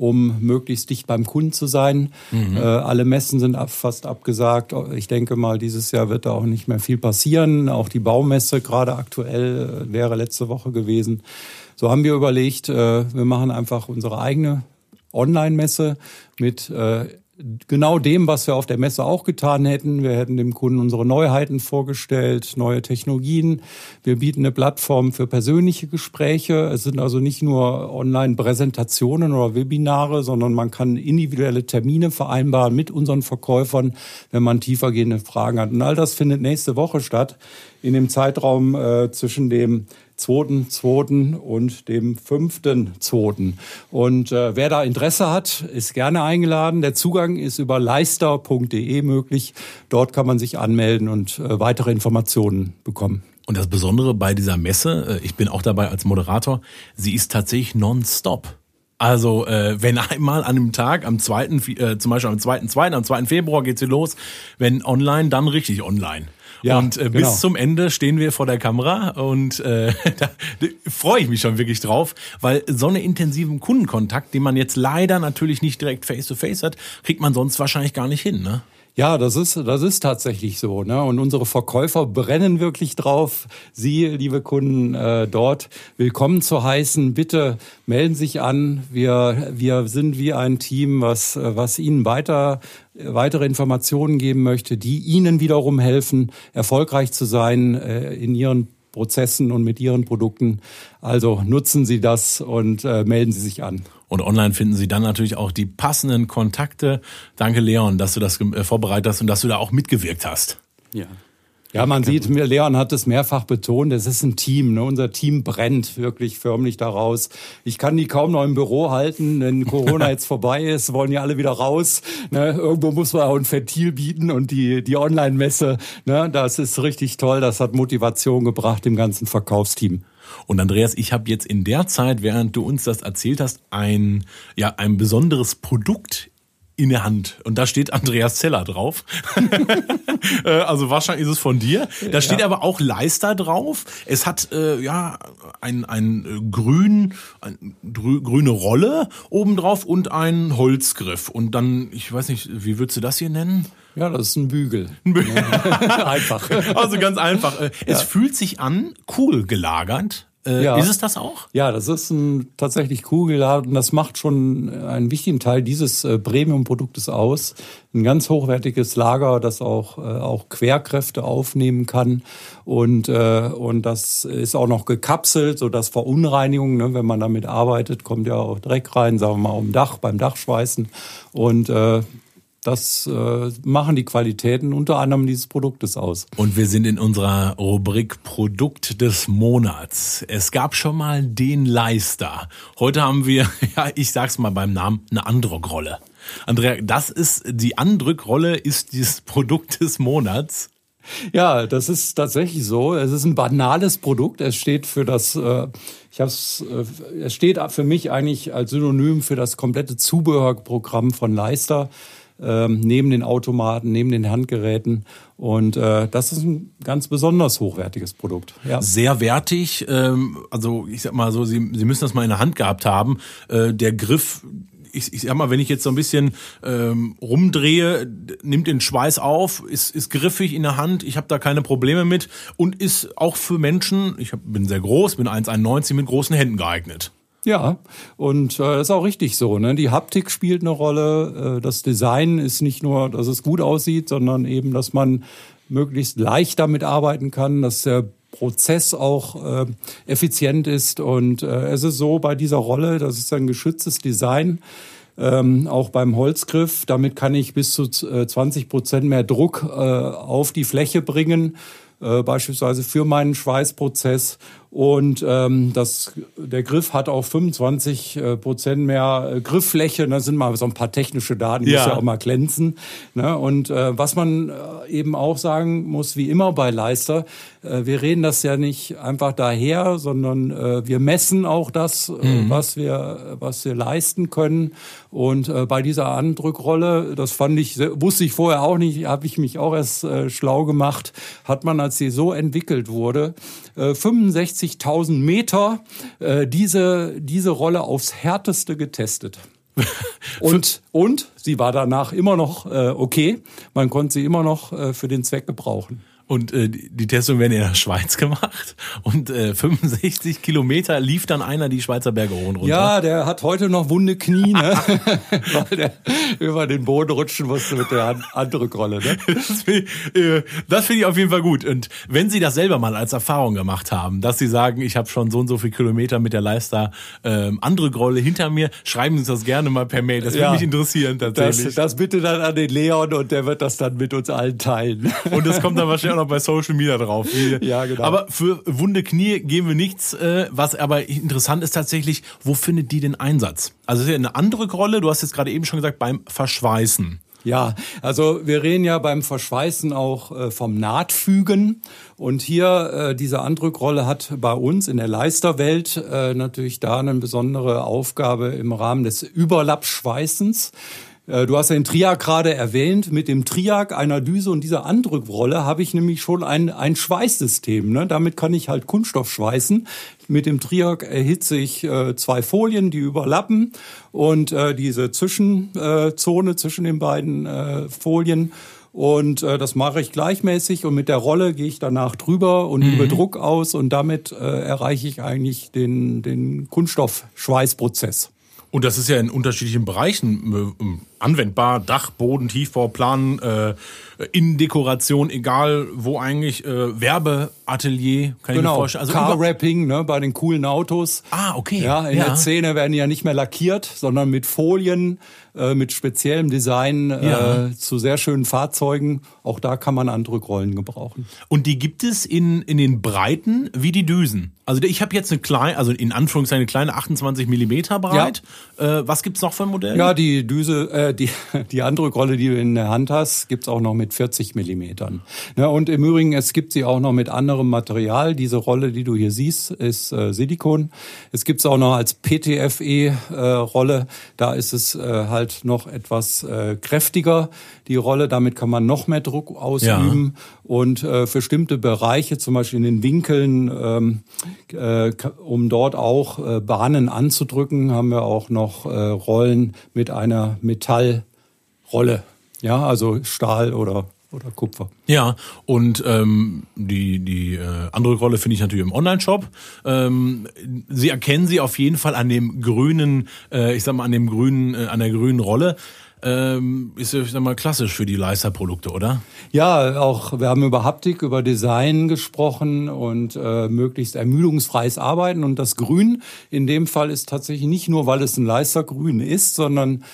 um möglichst dicht beim Kunden zu sein. Mhm. Äh, alle Messen sind ab, fast abgesagt. Ich denke mal, dieses Jahr wird da auch nicht mehr viel passieren. Auch die Baumesse gerade aktuell äh, wäre letzte Woche gewesen. So haben wir überlegt, äh, wir machen einfach unsere eigene Online-Messe mit äh, genau dem, was wir auf der Messe auch getan hätten. Wir hätten dem Kunden unsere Neuheiten vorgestellt, neue Technologien. Wir bieten eine Plattform für persönliche Gespräche. Es sind also nicht nur Online-Präsentationen oder Webinare, sondern man kann individuelle Termine vereinbaren mit unseren Verkäufern, wenn man tiefergehende Fragen hat. Und all das findet nächste Woche statt, in dem Zeitraum äh, zwischen dem 2.2. und dem 5.2. Und äh, wer da Interesse hat, ist gerne eingeladen. Der Zugang ist über leister.de möglich. Dort kann man sich anmelden und äh, weitere Informationen bekommen. Und das Besondere bei dieser Messe, äh, ich bin auch dabei als Moderator, sie ist tatsächlich nonstop. Also äh, wenn einmal an einem Tag, am zweiten, äh, zum Beispiel am zweiten, zweiten, am zweiten Februar geht sie los, wenn online, dann richtig online. Ja, und äh, bis genau. zum Ende stehen wir vor der Kamera und äh, da, da freue ich mich schon wirklich drauf, weil so einen intensiven Kundenkontakt, den man jetzt leider natürlich nicht direkt face to face hat, kriegt man sonst wahrscheinlich gar nicht hin, ne? Ja, das ist, das ist tatsächlich so. Ne? Und unsere Verkäufer brennen wirklich drauf, Sie, liebe Kunden, äh, dort willkommen zu heißen. Bitte melden sich an. Wir, wir sind wie ein Team, was, was Ihnen weiter, weitere Informationen geben möchte, die Ihnen wiederum helfen, erfolgreich zu sein äh, in Ihren Prozessen und mit Ihren Produkten. Also nutzen Sie das und äh, melden Sie sich an. Und online finden Sie dann natürlich auch die passenden Kontakte. Danke, Leon, dass du das äh, vorbereitet hast und dass du da auch mitgewirkt hast. Ja. Ja, man sieht, Leon hat es mehrfach betont, es ist ein Team. Ne? Unser Team brennt wirklich förmlich daraus. Ich kann die kaum noch im Büro halten, wenn Corona jetzt vorbei ist, wollen ja alle wieder raus. Ne? Irgendwo muss man auch ein Ventil bieten und die, die Online-Messe, ne? das ist richtig toll. Das hat Motivation gebracht im ganzen Verkaufsteam. Und Andreas, ich habe jetzt in der Zeit, während du uns das erzählt hast, ein, ja, ein besonderes Produkt in der Hand. Und da steht Andreas Zeller drauf. Äh, also wahrscheinlich ist es von dir. Da steht ja. aber auch Leister drauf. Es hat äh, ja ein, ein äh, grün, ein, grüne Rolle obendrauf und ein Holzgriff. Und dann, ich weiß nicht, wie würdest du das hier nennen? Ja, das ist ein Bügel. Ein Bügel. einfach. Also ganz einfach. Äh, es ja. fühlt sich an, cool gelagert. Äh, ja. Ist es das auch? Ja, das ist ein tatsächlich Kugelladen und das macht schon einen wichtigen Teil dieses äh, Premium-Produktes aus. Ein ganz hochwertiges Lager, das auch, äh, auch Querkräfte aufnehmen kann und, äh, und das ist auch noch gekapselt, so dass Verunreinigungen, ne, wenn man damit arbeitet, kommt ja auch Dreck rein, sagen wir mal, um Dach, beim Dachschweißen und äh, das äh, machen die Qualitäten unter anderem dieses Produktes aus. Und wir sind in unserer Rubrik Produkt des Monats. Es gab schon mal den Leister. Heute haben wir, ja, ich sag's mal beim Namen, eine Androck-Rolle. Andrea, das ist, die Andrückrolle ist dieses Produkt des Monats. Ja, das ist tatsächlich so. Es ist ein banales Produkt. Es steht für das, äh, ich hab's, äh, es steht für mich eigentlich als Synonym für das komplette Zubehörprogramm von Leister ähm, neben den Automaten, neben den Handgeräten. Und äh, das ist ein ganz besonders hochwertiges Produkt. Ja. Sehr wertig. Ähm, also ich sag mal so, Sie, Sie müssen das mal in der Hand gehabt haben. Äh, der Griff ich, ich sag mal, wenn ich jetzt so ein bisschen ähm, rumdrehe, nimmt den Schweiß auf, ist, ist griffig in der Hand, ich habe da keine Probleme mit und ist auch für Menschen, ich hab, bin sehr groß, bin 1,91 mit großen Händen geeignet. Ja, und äh, das ist auch richtig so. Ne? Die Haptik spielt eine Rolle. Äh, das Design ist nicht nur, dass es gut aussieht, sondern eben, dass man möglichst leicht damit arbeiten kann, dass der Prozess auch äh, effizient ist. Und äh, es ist so bei dieser Rolle, das ist ein geschütztes Design. Ähm, auch beim Holzgriff. Damit kann ich bis zu 20 äh, Prozent mehr Druck äh, auf die Fläche bringen, äh, beispielsweise für meinen Schweißprozess. Und ähm, das, der Griff hat auch 25 äh, Prozent mehr äh, Grifffläche. Das sind mal so ein paar technische Daten, die ja. ja auch mal glänzen. Ne? Und äh, was man äh, eben auch sagen muss, wie immer bei Leister, äh, wir reden das ja nicht einfach daher, sondern äh, wir messen auch das, äh, mhm. was wir was wir leisten können. Und äh, bei dieser Andrückrolle, das fand ich wusste ich vorher auch nicht, habe ich mich auch erst äh, schlau gemacht, hat man, als sie so entwickelt wurde, äh, 65 60.000 Meter äh, diese, diese Rolle aufs härteste getestet. und, und sie war danach immer noch äh, okay. Man konnte sie immer noch äh, für den Zweck gebrauchen. Und äh, die Testungen werden in der Schweiz gemacht. Und äh, 65 Kilometer lief dann einer die Schweizer Berge hoch und runter. Ja, der hat heute noch wunde Knie, ne? weil der über den Boden rutschen musste mit der Andrückrolle. Ne? Das finde ich, äh, das find ich auf jeden Fall gut. Und wenn Sie das selber mal als Erfahrung gemacht haben, dass Sie sagen, ich habe schon so und so viele Kilometer mit der Leister ähm, Andrückrolle hinter mir, schreiben Sie uns das gerne mal per Mail. Das würde Ja. mich interessieren tatsächlich. Das, das bitte dann an den Leon und der wird das dann mit uns allen teilen. Und das kommt dann wahrscheinlich auch noch bei Social Media drauf. Ja, genau. Aber für wunde Knie geben wir nichts. Äh, was aber interessant ist tatsächlich, wo findet die den Einsatz? Also es ist ja eine andere Rolle. Du hast jetzt gerade eben schon gesagt, beim Verschweißen. Ja, also wir reden ja beim Verschweißen auch äh, vom Nahtfügen. Und hier äh, diese Andrückrolle hat bei uns in der Leisterwelt natürlich da eine besondere Aufgabe im Rahmen des Überlappschweißens. Äh, Du hast ja den Triak gerade erwähnt. Mit dem Triak einer Düse und dieser Andrückrolle habe ich nämlich schon ein, ein Schweißsystem. Ne? Damit kann ich halt Kunststoff schweißen. Mit dem Triak erhitze ich äh, zwei Folien, die überlappen und äh, diese Zwischenzone äh, zwischen den beiden äh, Folien. Und äh, das mache ich gleichmäßig und mit der Rolle gehe ich danach drüber und übe Druck aus und damit äh, erreiche ich eigentlich den, den Kunststoffschweißprozess. Und das ist ja in unterschiedlichen Bereichen äh, anwendbar. Dach, Boden, Tiefbau, Plan, äh, Innendekoration, egal wo eigentlich, äh, Werbeatelier, kann ich mir Genau, vorstellen. Also Car-Wrapping ne, bei den coolen Autos. Ah, okay. Ja, in Ja. der Szene werden die ja nicht mehr lackiert, sondern mit Folien, äh, mit speziellem Design Ja. äh, zu sehr schönen Fahrzeugen. Auch da kann man Andrückrollen gebrauchen. Und die gibt es in, in den Breiten wie die Düsen. Also ich habe jetzt eine kleine, also in Anführungszeichen eine kleine 28 Millimeter breit. Äh, was gibt's noch für Modelle? Ja, die Düse, äh, die, die Andrückrolle, die du in der Hand hast, gibt's auch noch mit 40 Millimetern. Ja, und im Übrigen, es gibt sie auch noch mit anderem Material. Diese Rolle, die du hier siehst, ist äh, Silikon. Es gibt's auch noch als PTFE-Rolle. da ist es äh, halt noch etwas äh, kräftiger, die Rolle. Damit kann man noch mehr Druck ausüben. Und äh, für bestimmte Bereiche, zum Beispiel in den Winkeln, ähm, äh, um dort auch äh, Bahnen anzudrücken, haben wir auch noch äh, Rollen mit einer Metallrolle. Ja, also Stahl oder, oder Kupfer. Ja, und ähm, die, die äh, andere Rolle finde ich natürlich im Online-Shop. Ähm, Sie erkennen sie auf jeden Fall an dem grünen, äh, ich sag mal, an dem grünen, äh, an der grünen Rolle. Ähm, ist ja, ich sag mal, klassisch für die Leister-Produkte, oder? Ja, auch wir haben über Haptik, über Design gesprochen und äh, möglichst ermüdungsfreies Arbeiten. Und das Grün in dem Fall ist tatsächlich nicht nur, weil es ein Leistergrün ist, sondern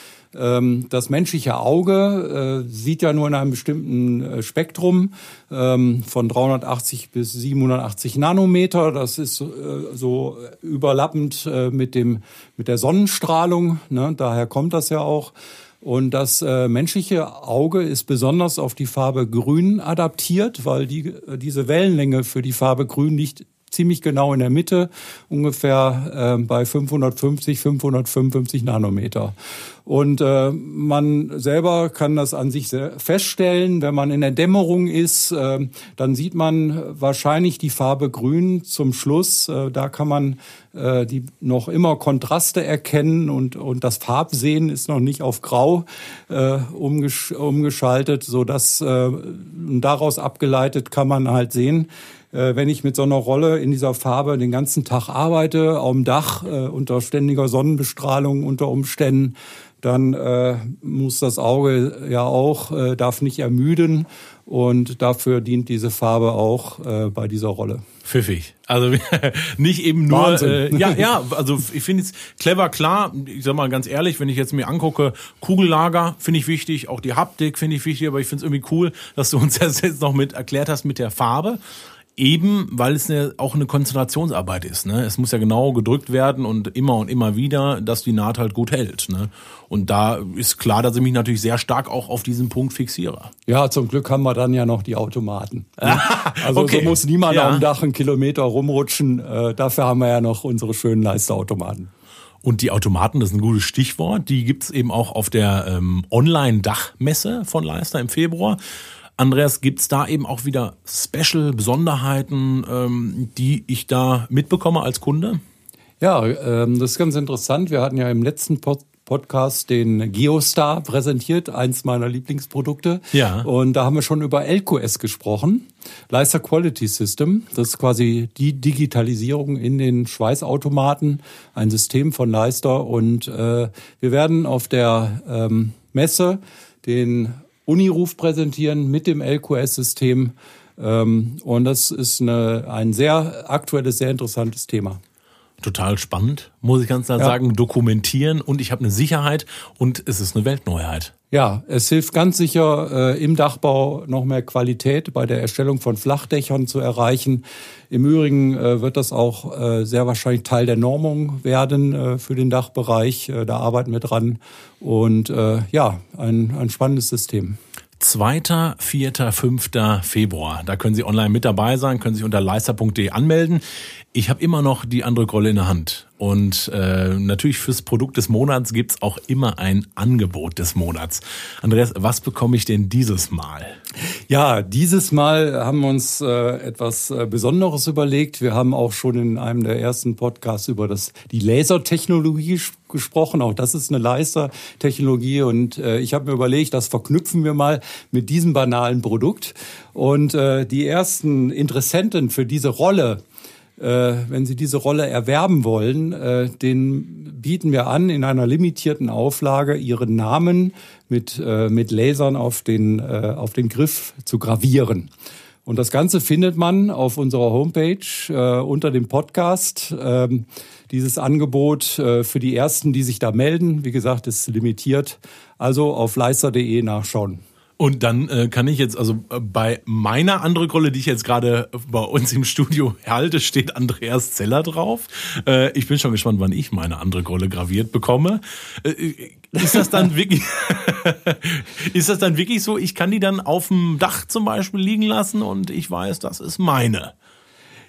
das menschliche Auge äh, sieht ja nur in einem bestimmten äh, Spektrum ähm, von 380 bis 780 Nanometer. Das ist äh, so überlappend mit dem mit der Sonnenstrahlung. Ne? Daher kommt das ja auch. Und das äh, menschliche Auge ist besonders auf die Farbe Grün adaptiert, weil die, diese Wellenlänge für die Farbe Grün liegt ziemlich genau in der Mitte, ungefähr äh, bei 550, 555 Nanometer. Und äh, man selber kann das an sich feststellen, wenn man in der Dämmerung ist, äh, dann sieht man wahrscheinlich die Farbe Grün zum Schluss. Äh, da kann man äh, die noch immer Kontraste erkennen und, und das Farbsehen ist noch nicht auf Grau äh, umgesch umgeschaltet, so dass äh, daraus abgeleitet kann man halt sehen, wenn ich mit so einer Rolle in dieser Farbe den ganzen Tag arbeite, auf dem Dach, äh, unter ständiger Sonnenbestrahlung unter Umständen, dann äh, muss das Auge ja auch, äh, darf nicht ermüden und dafür dient diese Farbe auch äh, bei dieser Rolle. Pfiffig. Also nicht eben nur. Wahnsinn. Äh, ja, ja, also ich finde es clever, klar. Ich sag mal ganz ehrlich, wenn ich jetzt mir angucke, Kugellager finde ich wichtig, auch die Haptik finde ich wichtig, aber ich finde es irgendwie cool, dass du uns das jetzt noch mit erklärt hast mit der Farbe. Eben, weil es eine, auch eine Konzentrationsarbeit ist. Ne? Es muss ja genau gedrückt werden und immer und immer wieder, dass die Naht halt gut hält. Ne? Und da ist klar, dass ich mich natürlich sehr stark auch auf diesen Punkt fixiere. Ja, zum Glück haben wir dann ja noch die Automaten. ne? Also okay. so muss niemand Ja. dem Dach einen Kilometer rumrutschen. Äh, dafür haben wir ja noch unsere schönen Leisterautomaten. Und die Automaten, das ist ein gutes Stichwort, die gibt's eben auch auf der ähm, Online-Dachmesse von Leister im Februar. Andreas, gibt's da eben auch wieder Special, Besonderheiten, ähm, die ich da mitbekomme als Kunde? Ja, ähm, das ist ganz interessant. Wir hatten ja im letzten Pod Podcast den Geostar präsentiert, eins meiner Lieblingsprodukte. Ja. Und da haben wir schon über LQS gesprochen, Leister Quality System. Das ist quasi die Digitalisierung in den Schweißautomaten, ein System von Leister. Und äh, wir werden auf der ähm, Messe den Uniruf präsentieren mit dem LQS-System. Ähm, und das ist eine, ein sehr aktuelles, sehr interessantes Thema. Total spannend, muss ich ganz klar ja. sagen. Dokumentieren und ich habe eine Sicherheit und es ist eine Weltneuheit. Ja, es hilft ganz sicher, äh, im Dachbau noch mehr Qualität bei der Erstellung von Flachdächern zu erreichen. Im Übrigen äh, wird das auch äh, sehr wahrscheinlich Teil der Normung werden äh, für den Dachbereich. Äh, da arbeiten wir dran. Und äh, ja, ein, ein spannendes System. 2., 4., 5. Februar. Da können Sie online mit dabei sein, können sich unter leister.de anmelden. Ich habe immer noch die andere Rolle in der Hand. Und äh, natürlich fürs Produkt des Monats gibt's auch immer ein Angebot des Monats. Andreas, was bekomme ich denn dieses Mal? Ja, dieses Mal haben wir uns äh, etwas äh, Besonderes überlegt. Wir haben auch schon in einem der ersten Podcasts über das, die Lasertechnologie gesprochen. Auch das ist eine Lasertechnologie. Und äh, ich habe mir überlegt, das verknüpfen wir mal mit diesem banalen Produkt. Und äh, die ersten Interessenten für diese Rolle, wenn Sie diese Rolle erwerben wollen, äh, den bieten wir an, in einer limitierten Auflage Ihren Namen mit, äh, mit Lasern auf den, äh, auf den Griff zu gravieren. Und das Ganze findet man auf unserer Homepage äh, unter dem Podcast. Ähm, dieses Angebot äh, für die Ersten, die sich da melden, wie gesagt, ist limitiert. Also auf leister.de nachschauen. Und dann äh, kann ich jetzt, also äh, bei meiner andere Rolle, die ich jetzt gerade bei uns im Studio halte, steht Andreas Zeller drauf. Äh, ich bin schon gespannt, wann ich meine andere Rolle graviert bekomme. Äh, äh ist das dann wirklich, ist das dann wirklich so, ich kann die dann auf dem Dach zum Beispiel liegen lassen und ich weiß, das ist meine?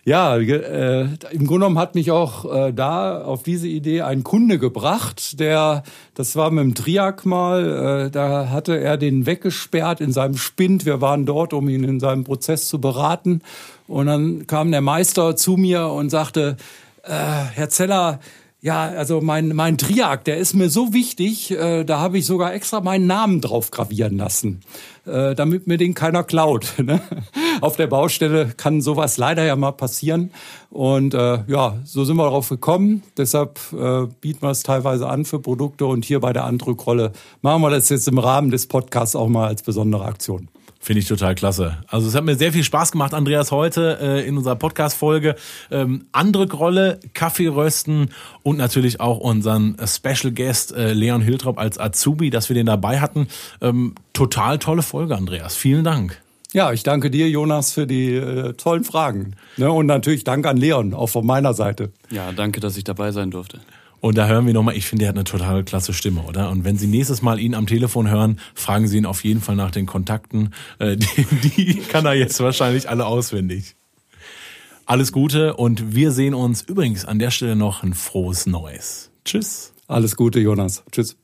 Ja, äh, im Grunde genommen hat mich auch äh, da auf diese Idee ein Kunde gebracht, der, das war mit dem Triak mal, äh, da hatte er den weggesperrt in seinem Spind. Wir waren dort, um ihn in seinem Prozess zu beraten. Und dann kam der Meister zu mir und sagte, äh, Herr Zeller, ja, also mein, mein Triak, der ist mir so wichtig, äh, da habe ich sogar extra meinen Namen drauf gravieren lassen, äh, damit mir den keiner klaut. Ne? Auf der Baustelle kann sowas leider ja mal passieren. Und äh, ja, so sind wir darauf gekommen. Deshalb äh, bieten wir es teilweise an für Produkte und hier bei der Andrückrolle machen wir das jetzt im Rahmen des Podcasts auch mal als besondere Aktion. Finde ich total klasse. Also es hat mir sehr viel Spaß gemacht, Andreas, heute äh, in unserer Podcast-Folge. Ähm, andere Grolle, Kaffee rösten und natürlich auch unseren Special Guest äh, Leon Hiltrop als Azubi, dass wir den dabei hatten. Ähm, total tolle Folge, Andreas. Vielen Dank. Ja, ich danke dir, Jonas, für die äh, tollen Fragen. Ne, und natürlich Dank an Leon, auch von meiner Seite. Ja, danke, dass ich dabei sein durfte. Und da hören wir nochmal, ich finde, er hat eine total klasse Stimme, oder? Und wenn Sie nächstes Mal ihn am Telefon hören, fragen Sie ihn auf jeden Fall nach den Kontakten. Äh, die, die kann er jetzt wahrscheinlich alle auswendig. Alles Gute und wir sehen uns übrigens an der Stelle noch ein frohes Neues. Tschüss. Alles Gute, Jonas. Tschüss.